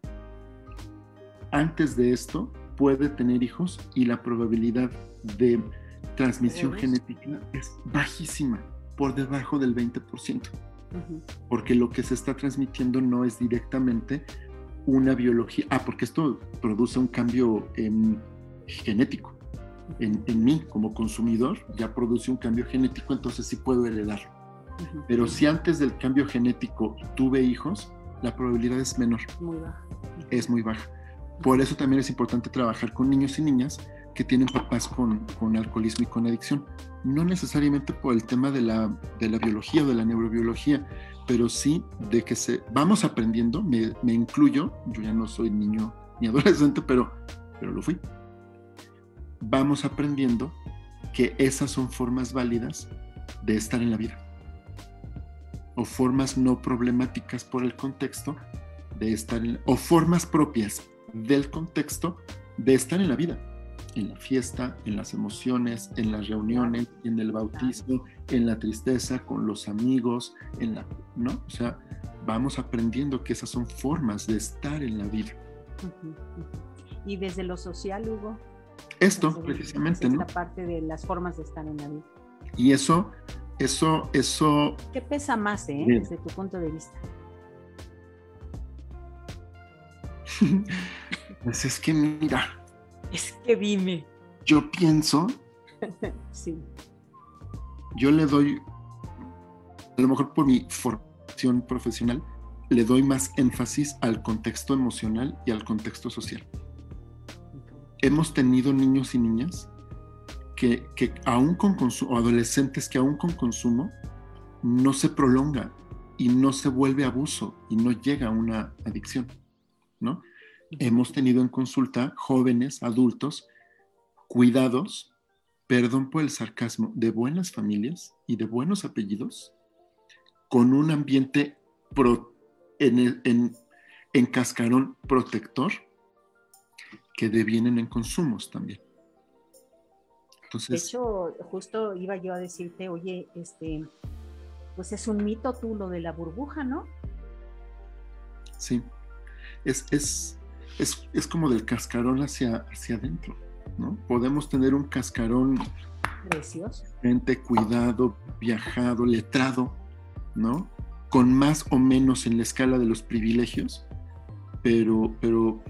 [SPEAKER 3] antes de esto puede tener hijos y la probabilidad de transmisión genética es bajísima, por debajo del 20%, porque lo que se está transmitiendo no es directamente una biología, ah, porque esto produce un cambio genético. En, mí como consumidor ya produce un cambio genético, entonces sí puedo heredarlo. Pero si antes del cambio genético tuve hijos, la probabilidad es menor. Muy baja. Es muy baja. Por eso también es importante trabajar con niños y niñas que tienen papás con, con alcoholismo y con adicción. No necesariamente por el tema de la, de la biología o de la neurobiología, pero sí de que se vamos aprendiendo, me, me, incluyo, yo ya no soy niño ni adolescente, pero, pero lo fui. Vamos aprendiendo que esas son formas válidas de estar en la vida o formas no problemáticas por el contexto de estar o formas propias del contexto de estar en la vida en la fiesta, en las emociones, en las reuniones, en el bautismo, en la tristeza, con los amigos, en la, ¿no? O sea, vamos aprendiendo que esas son formas de estar en la vida.
[SPEAKER 2] Y desde lo social, Hugo.
[SPEAKER 3] Esto, precisamente, ¿no?
[SPEAKER 2] La parte de las formas de estar en la vida.
[SPEAKER 3] Y eso, eso, eso.
[SPEAKER 2] ¿Qué pesa más, eh, desde tu punto de vista?
[SPEAKER 3] pues es que mira,
[SPEAKER 2] es que dime.
[SPEAKER 3] Yo pienso. sí. Yo le doy, a lo mejor por mi formación profesional, le doy más énfasis al contexto emocional y al contexto social. Hemos tenido niños y niñas que, que aún con consumo, o adolescentes que aún con consumo, no se prolonga y no se vuelve abuso y no llega a una adicción, ¿no? Hemos tenido en consulta jóvenes, adultos, cuidados, perdón por el sarcasmo, de buenas familias y de buenos apellidos, con un ambiente en, cascarón protector que devienen en consumos también.
[SPEAKER 2] de hecho, justo iba yo a decirte, oye, este, pues es un mito tú lo de la burbuja, ¿no?
[SPEAKER 3] Sí, es, es, es, como del cascarón hacia, hacia adentro, ¿no? Podemos tener un cascarón
[SPEAKER 2] precioso,
[SPEAKER 3] gente cuidado, viajado, letrado, ¿no? Con más o menos en la escala de los privilegios, pero, pero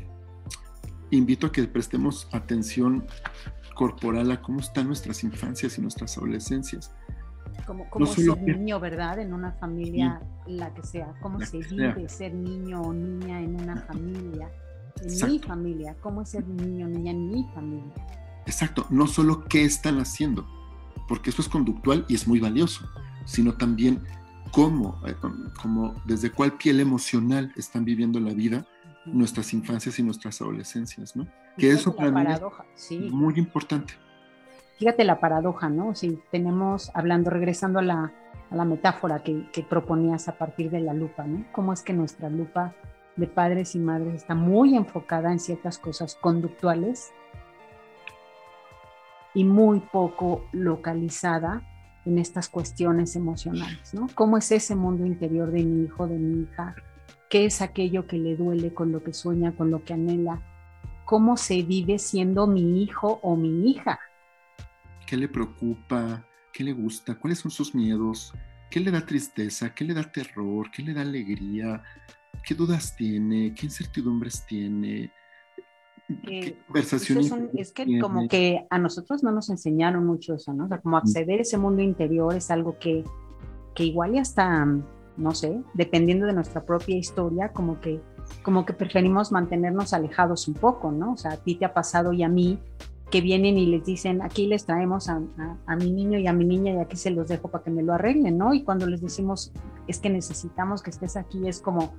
[SPEAKER 3] invito a que prestemos atención corporal a cómo están nuestras infancias y nuestras adolescencias.
[SPEAKER 2] Como, como ser niño, ¿verdad? En una familia, la que sea. ¿Cómo se vive ser niño o niña en una familia? En mi familia. ¿Cómo es ser niño niña en mi familia?
[SPEAKER 3] Exacto. No solo qué están haciendo, porque eso es conductual y es muy valioso, sino también cómo, eh, como desde cuál piel emocional están viviendo la vida nuestras infancias y nuestras adolescencias, ¿no? Que eso para mí es muy importante.
[SPEAKER 2] Fíjate la paradoja, ¿no? Si tenemos, hablando, regresando a la, a la metáfora que, que, proponías a partir de la lupa, ¿no? Cómo es que nuestra lupa de padres y madres está muy enfocada en ciertas cosas conductuales y muy poco localizada en estas cuestiones emocionales, ¿no? ¿Cómo es ese mundo interior de mi hijo, de mi hija? ¿Qué es aquello que le duele con lo que sueña, con lo que anhela? ¿Cómo se vive siendo mi hijo o mi hija?
[SPEAKER 3] ¿Qué le preocupa? ¿Qué le gusta? ¿Cuáles son sus miedos? ¿Qué le da tristeza? ¿Qué le da terror? ¿Qué le da alegría? ¿Qué dudas tiene? ¿Qué incertidumbres tiene?
[SPEAKER 2] ¿Qué conversaciones? Es, que como que a nosotros no nos enseñaron mucho eso, ¿no? O sea, como acceder a ese mundo interior es algo que, que igual ya está no sé, dependiendo de nuestra propia historia, como que, como que preferimos mantenernos alejados un poco, ¿no? O sea, a ti te ha pasado y a mí que vienen y les dicen, aquí les traemos a, mi niño y a mi niña y aquí se los dejo para que me lo arreglen, ¿no? Y cuando les decimos, es que necesitamos que estés aquí, es como,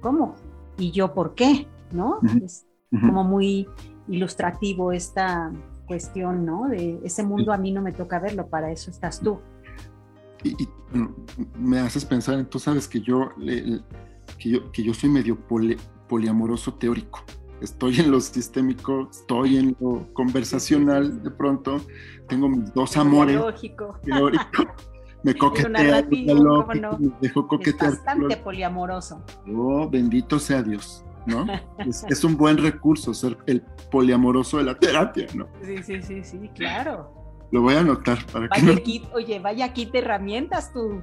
[SPEAKER 2] ¿cómo? ¿Y yo por qué? ¿No? Es como muy ilustrativo esta cuestión, ¿no? De ese mundo a mí no me toca verlo, para eso estás tú
[SPEAKER 3] y, me haces pensar, tú sabes que yo, que yo, que yo soy medio poliamoroso teórico. Estoy en lo sistémico, estoy en lo conversacional de pronto, tengo mis dos amores.
[SPEAKER 2] Lógico.
[SPEAKER 3] Me coquetea,
[SPEAKER 2] no? me dejo coquetear. Es bastante poliamoroso.
[SPEAKER 3] Oh, bendito sea Dios. ¿no? es, es, un buen recurso ser el poliamoroso de la terapia, ¿no?
[SPEAKER 2] Sí, sí, sí, sí, claro.
[SPEAKER 3] Lo voy a anotar para
[SPEAKER 2] que. No... oye, vaya aquí te herramientas tú.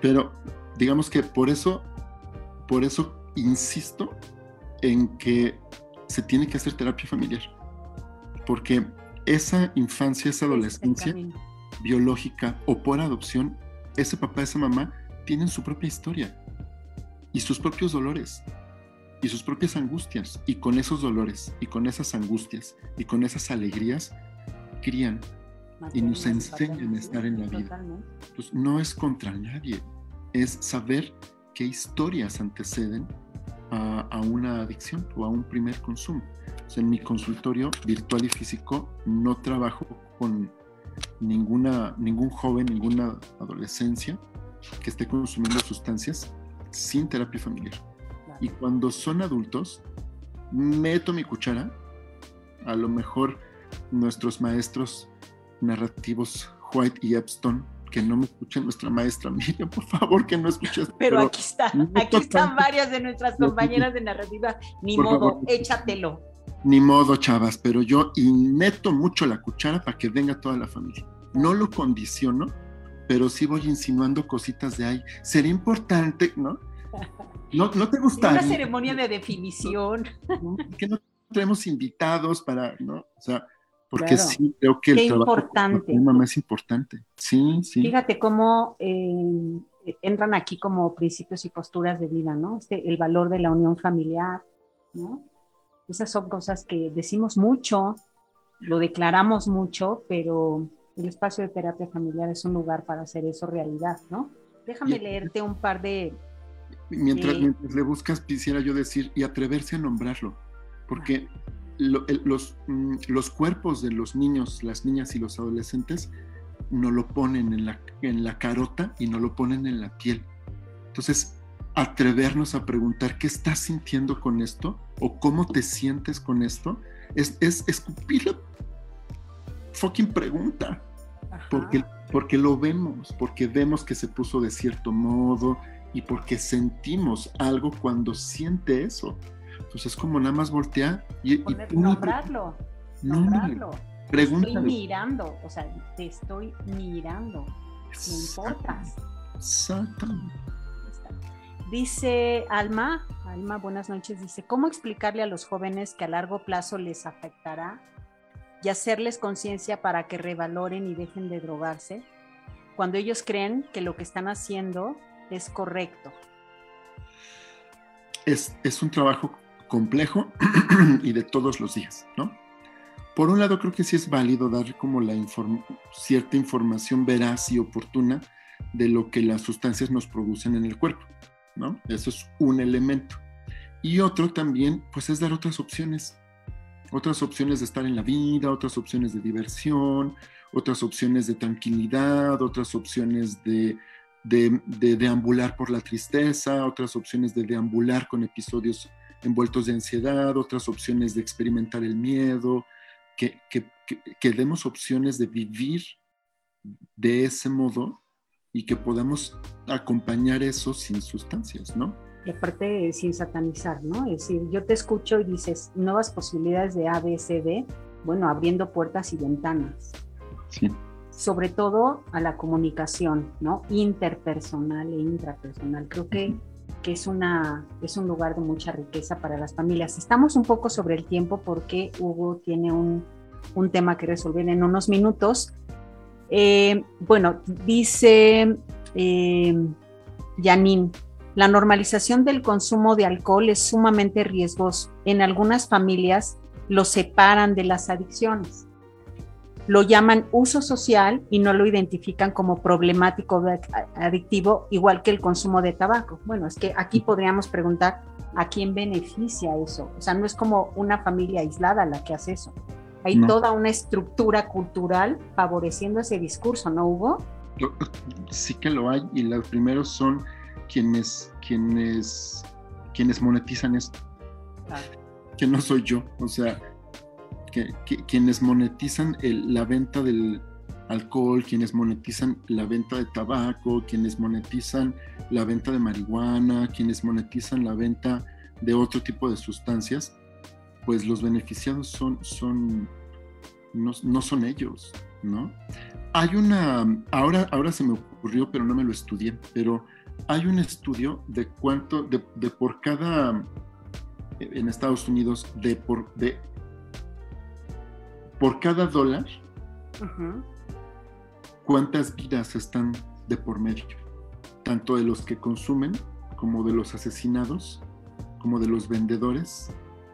[SPEAKER 3] Pero digamos que por eso, por eso insisto en que se tiene que hacer terapia familiar. Porque esa infancia, esa adolescencia biológica o por adopción, ese papá, esa mamá tienen su propia historia y sus propios dolores y sus propias angustias. Y con esos dolores y con esas angustias y con esas alegrías crían y nos enseñan a estar en la vida. Pues no es contra nadie, es saber qué historias anteceden a, una adicción o a un primer consumo. en mi consultorio virtual y físico no trabajo con ninguna, ningún joven, ninguna adolescencia que esté consumiendo sustancias sin terapia familiar. Y cuando son adultos, meto mi cuchara, a lo mejor nuestros maestros narrativos White y Epstone, que no me escuchen nuestra maestra Miriam, por favor, que no escuches.
[SPEAKER 2] Pero, aquí está, aquí están varias de nuestras compañeras de narrativa, ni modo, échatelo.
[SPEAKER 3] Ni modo, chavas, pero yo meto mucho la cuchara para que venga toda la familia. No lo condiciono, pero sí voy insinuando cositas de ahí. Sería importante, ¿no? ¿No, no te gusta?
[SPEAKER 2] Una ceremonia de definición.
[SPEAKER 3] Que no tenemos invitados para, ¿no? O sea, porque sí creo que el trabajo
[SPEAKER 2] importante.
[SPEAKER 3] mamá es importante. Sí, sí.
[SPEAKER 2] Fíjate cómo eh, entran aquí como principios y posturas de vida, ¿no? Este, el valor de la unión familiar, ¿no? Esas son cosas que decimos mucho, lo declaramos mucho, pero el espacio de terapia familiar es un lugar para hacer eso realidad, ¿no? Déjame leerte un par de...
[SPEAKER 3] Mientras, mientras le buscas, quisiera yo decir, y atreverse a nombrarlo, porque los, mm, los cuerpos de los niños, las niñas y los adolescentes no lo ponen en la, en la carota y no lo ponen en la piel. Entonces, atrevernos a preguntar qué estás sintiendo con esto o cómo te sientes con esto es, es escupir la fucking pregunta. Porque, porque lo vemos, porque vemos que se puso de cierto modo y porque sentimos algo cuando siente eso. Pues es como nada más voltear y,
[SPEAKER 2] nombrarlo. Nombrarlo. Estoy mirando, o sea, te estoy mirando. Me importas.
[SPEAKER 3] Exactamente.
[SPEAKER 2] Dice Alma, Alma, buenas noches, dice, ¿cómo explicarle a los jóvenes que a largo plazo les afectará y hacerles conciencia para que revaloren y dejen de drogarse cuando ellos creen que lo que están haciendo es correcto?
[SPEAKER 3] Es, es un trabajo complejo y de todos los días, ¿no? Por un lado, creo que sí es válido dar como la cierta información veraz y oportuna de lo que las sustancias nos producen en el cuerpo, ¿no? Eso es un elemento. Y otro también, pues es dar otras opciones, otras opciones de estar en la vida, otras opciones de diversión, otras opciones de tranquilidad, otras opciones de, de, de deambular por la tristeza, otras opciones de deambular con episodios envueltos de ansiedad, otras opciones de experimentar el miedo, que, que, que, demos opciones de vivir de ese modo y que podamos acompañar eso sin sustancias, ¿no?
[SPEAKER 2] Y aparte sin satanizar, ¿no? Es decir, yo te escucho y dices nuevas posibilidades de A, B, C, D, bueno, abriendo puertas y ventanas.
[SPEAKER 3] Sí.
[SPEAKER 2] Sobre todo a la comunicación, ¿no? Interpersonal e intrapersonal. Creo que que es, una, es un lugar de mucha riqueza para las familias. Estamos un poco sobre el tiempo porque Hugo tiene un, un tema que resolver en unos minutos. Eh, bueno, dice eh, la normalización del consumo de alcohol es sumamente riesgoso. En algunas familias lo separan de las adicciones lo llaman uso social y no lo identifican como problemático adictivo, igual que el consumo de tabaco. Bueno, es que aquí podríamos preguntar a quién beneficia eso. O sea, no es como una familia aislada la que hace eso. Hay toda una estructura cultural favoreciendo ese discurso, ¿no, Hugo?
[SPEAKER 3] Sí que lo hay y los primeros son quienes, quienes, quienes monetizan esto. Que no soy yo, o sea, que, quienes monetizan la venta del alcohol, quienes monetizan la venta de tabaco, quienes monetizan la venta de marihuana, quienes monetizan la venta de otro tipo de sustancias, pues los beneficiados son, son no, son ellos, ¿no? Hay una, ahora, ahora se me ocurrió, pero no me lo estudié, pero hay un estudio de cuánto, de, de por cada, en Estados Unidos, de, por, de por cada dólar, cuántas vidas están de por medio, tanto de los que consumen como de los asesinados, como de los vendedores,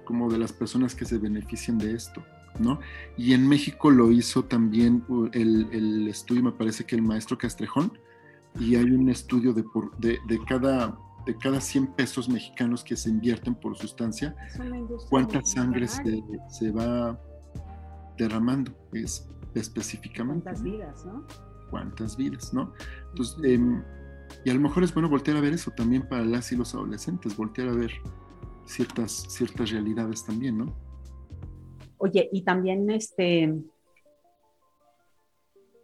[SPEAKER 3] como de las personas que se benefician de esto. ¿no? Y en México lo hizo también el, estudio, me parece que el maestro Castrejón, y hay un estudio de, por, de, cada, de cada 100 pesos mexicanos que se invierten por sustancia, cuánta sangre se, se, va derramando es específicamente.
[SPEAKER 2] ¿Cuántas vidas, no?
[SPEAKER 3] ¿Cuántas vidas, no? Entonces, em, y a lo mejor es bueno voltear a ver eso también para las y los adolescentes, voltear a ver ciertas, ciertas realidades también, ¿no?
[SPEAKER 2] Oye, y también este,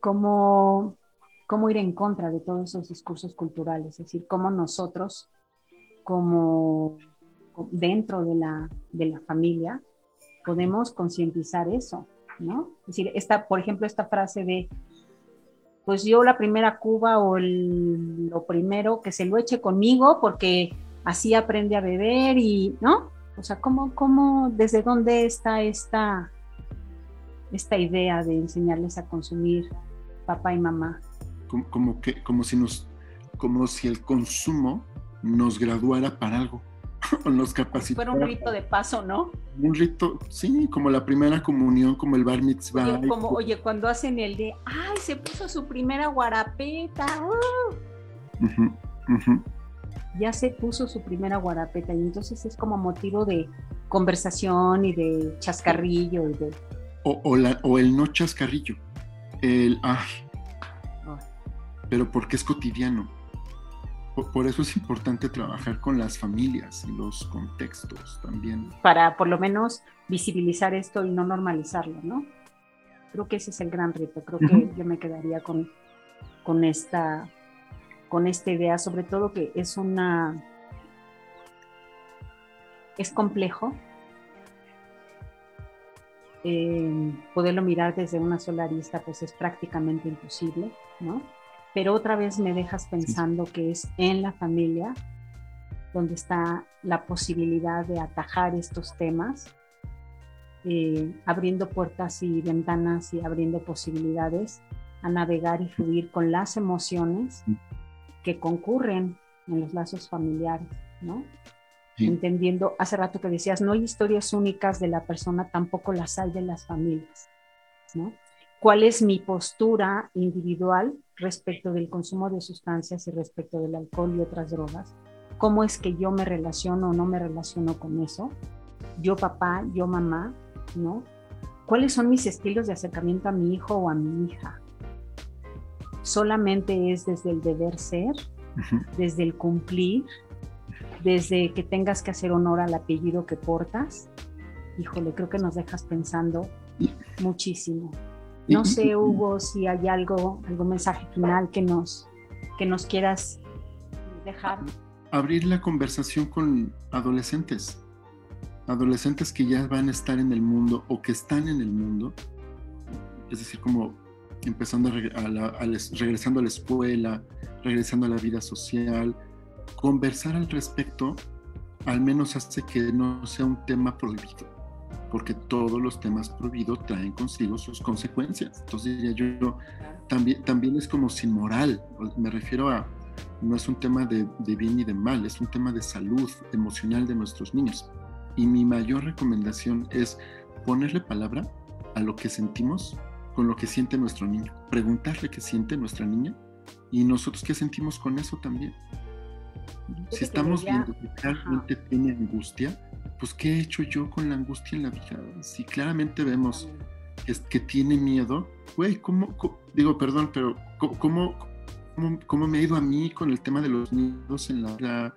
[SPEAKER 2] cómo, cómo ir en contra de todos esos discursos culturales, es decir, cómo nosotros, como dentro de la, de la familia, podemos concientizar eso. ¿no? Es decir, esta, por ejemplo, esta frase de, pues yo la primera cuba o lo primero que se lo eche conmigo porque así aprende a beber y, ¿no? O sea, ¿cómo, cómo desde dónde está esta, esta idea de enseñarles a consumir papá y mamá?
[SPEAKER 3] Como, como que, como si nos, como si el consumo nos graduara para algo. nos capacitó.
[SPEAKER 2] Fue un rito de paso, ¿no?
[SPEAKER 3] Un rito, sí, como la primera comunión, como el bar mitzvah.
[SPEAKER 2] Oye, como, oye cuando hacen el de, ay, se puso su primera guarapeta, uh". Ya se puso su primera guarapeta y entonces es como motivo de conversación y de chascarrillo. Y de...
[SPEAKER 3] O, o, la, o el no chascarrillo, el, ay, pero porque es cotidiano por eso es importante trabajar con las familias y los contextos también.
[SPEAKER 2] Para por lo menos visibilizar esto y no normalizarlo, ¿no? Creo que ese es el gran reto. Creo que yo me quedaría con, con, esta, con esta idea, sobre todo que es una... es complejo eh, poderlo mirar desde una sola arista, pues es prácticamente imposible, ¿no? pero otra vez me dejas pensando que es en la familia donde está la posibilidad de atajar estos temas eh, abriendo puertas y ventanas y abriendo posibilidades a navegar y fluir con las emociones que concurren en los lazos familiares, ¿no? Entendiendo, hace rato que decías, no hay historias únicas de la persona, tampoco las hay de las familias, ¿no? ¿Cuál es mi postura individual respecto del consumo de sustancias y respecto del alcohol y otras drogas? ¿Cómo es que yo me relaciono o no me relaciono con eso? Yo papá, yo mamá, ¿no? ¿Cuáles son mis estilos de acercamiento a mi hijo o a mi hija? Solamente es desde el deber ser, desde el cumplir, desde que tengas que hacer honor al apellido que portas. Híjole, creo que nos dejas pensando muchísimo. No sé, Hugo, si hay algo, algún mensaje final que nos, que nos quieras dejar.
[SPEAKER 3] Abrir la conversación con adolescentes adolescentes que ya van a estar en el mundo o que están en el mundo, es decir, como empezando a, regresando a la escuela, regresando a la vida social, conversar al respecto al menos hace que no sea un tema prohibido, porque todos los temas prohibidos traen consigo sus consecuencias. Entonces diría yo, también, también es como sin moral, me refiero a, no es un tema de, de bien y de mal, es un tema de salud emocional de nuestros niños. Y mi mayor recomendación es ponerle palabra a lo que sentimos con lo que siente nuestro niño. Preguntarle qué siente nuestra niña y nosotros qué sentimos con eso también. Si estamos viendo que realmente tiene angustia, pues ¿qué he hecho yo con la angustia en la vida? Si claramente vemos que, que tiene miedo, güey, ¿cómo, digo, perdón, pero ¿cómo, cómo, cómo, me ha ido a mí con el tema de los miedos en la vida?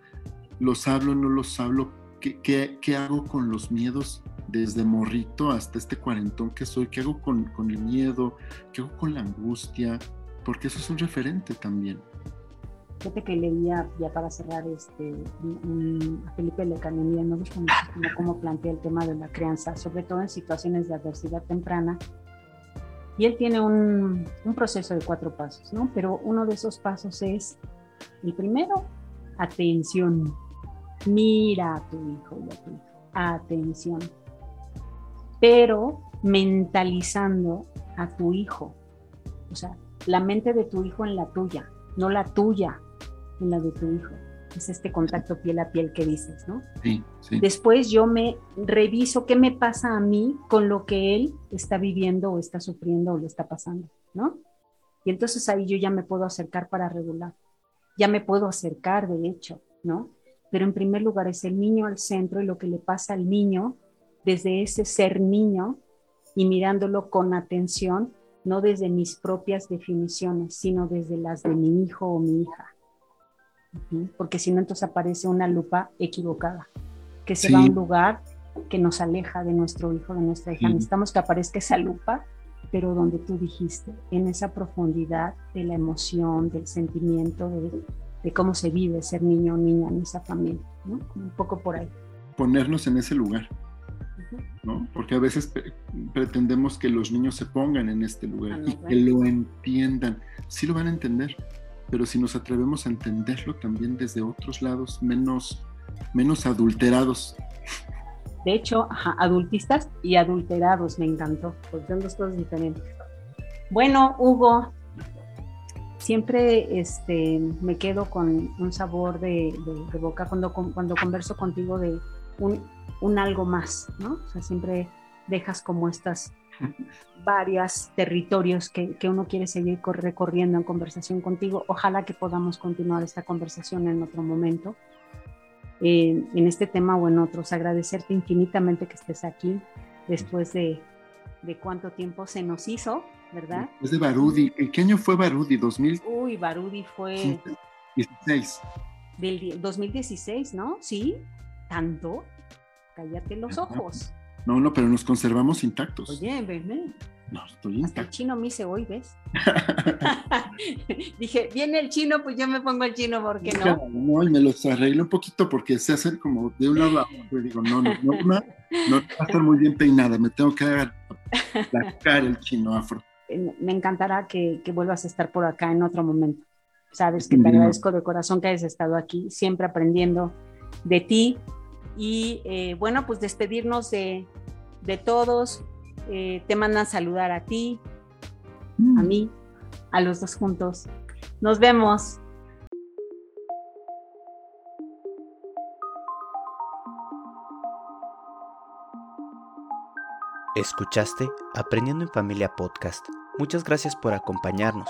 [SPEAKER 3] ¿Los hablo, no los hablo? ¿Qué, qué, hago con los miedos desde morrito hasta este cuarentón que soy? ¿Qué hago con, con, el miedo? ¿Qué hago con la angustia? Porque eso es un referente también.
[SPEAKER 2] Fíjate que leía, ya para cerrar, este, a Felipe Lecanini, me gusta mucho cómo plantea el tema de la crianza, sobre todo en situaciones de adversidad temprana. Y él tiene un, un proceso de cuatro pasos, ¿no? Pero uno de esos pasos es, el primero, atención mira a tu hijo y a tu hija, atención, pero mentalizando a tu hijo, o sea, la mente de tu hijo en la tuya, no la tuya en la de tu hijo. Es este contacto piel a piel que dices, ¿no?
[SPEAKER 3] Sí, sí.
[SPEAKER 2] Después yo me reviso qué me pasa a mí con lo que él está viviendo o está sufriendo o le está pasando, ¿no? Y entonces ahí yo ya me puedo acercar para regular. Ya me puedo acercar, de hecho, ¿no? pero en primer lugar es el niño al centro y lo que le pasa al niño desde ese ser niño y mirándolo con atención, no desde mis propias definiciones, sino desde las de mi hijo o mi hija. Porque si no, entonces aparece una lupa equivocada, que se va a un lugar que nos aleja de nuestro hijo, de nuestra hija. Necesitamos que aparezca esa lupa, pero donde tú dijiste, en esa profundidad de la emoción, del sentimiento, de, de cómo se vive ser niño o niña en esa familia, ¿no? Un poco por ahí.
[SPEAKER 3] Ponernos en ese lugar, ¿no? Porque a veces pretendemos que los niños se pongan en este lugar y que lo entiendan. Sí lo van a entender, pero si nos atrevemos a entenderlo también desde otros lados menos, menos adulterados.
[SPEAKER 2] De hecho, adultistas y adulterados me encantó, porque son dos cosas diferentes. Bueno, Hugo, siempre este, me quedo con un sabor de, boca cuando, cuando converso contigo de un, algo más, ¿no? O sea, siempre dejas como estas varias territorios que, uno quiere seguir recorriendo en conversación contigo. Ojalá que podamos continuar esta conversación en otro momento, eh, en este tema o en otros. Agradecerte infinitamente que estés aquí después de, de cuánto tiempo se nos hizo ¿verdad?
[SPEAKER 3] Es de Barudi. ¿En qué año fue Barudi? ¿2000?
[SPEAKER 2] Uy, Barudi fue...
[SPEAKER 3] 16.
[SPEAKER 2] Del 2016, ¿no? Sí, tanto. Cállate los ojos.
[SPEAKER 3] No, no, pero nos conservamos intactos.
[SPEAKER 2] Oye, ven,
[SPEAKER 3] No, estoy intacto.
[SPEAKER 2] el chino me hice hoy, ¿ves? Dije, viene el chino, pues yo me pongo el chino, ¿por qué no?
[SPEAKER 3] No, y me los arreglé un poquito porque se hacen como de un lado a otro. Digo, no, no, no, no, no va a estar muy bien peinada, me tengo que la cara el chino afro
[SPEAKER 2] me encantará que, vuelvas a estar por acá en otro momento. Sabes que te agradezco de corazón que hayas estado aquí, siempre aprendiendo de ti. Y eh, bueno, pues despedirnos de, de todos. Eh, te mandan saludar a ti, a mí, a los dos juntos. Nos vemos.
[SPEAKER 1] Escuchaste Aprendiendo en Familia Podcast. Muchas gracias por acompañarnos.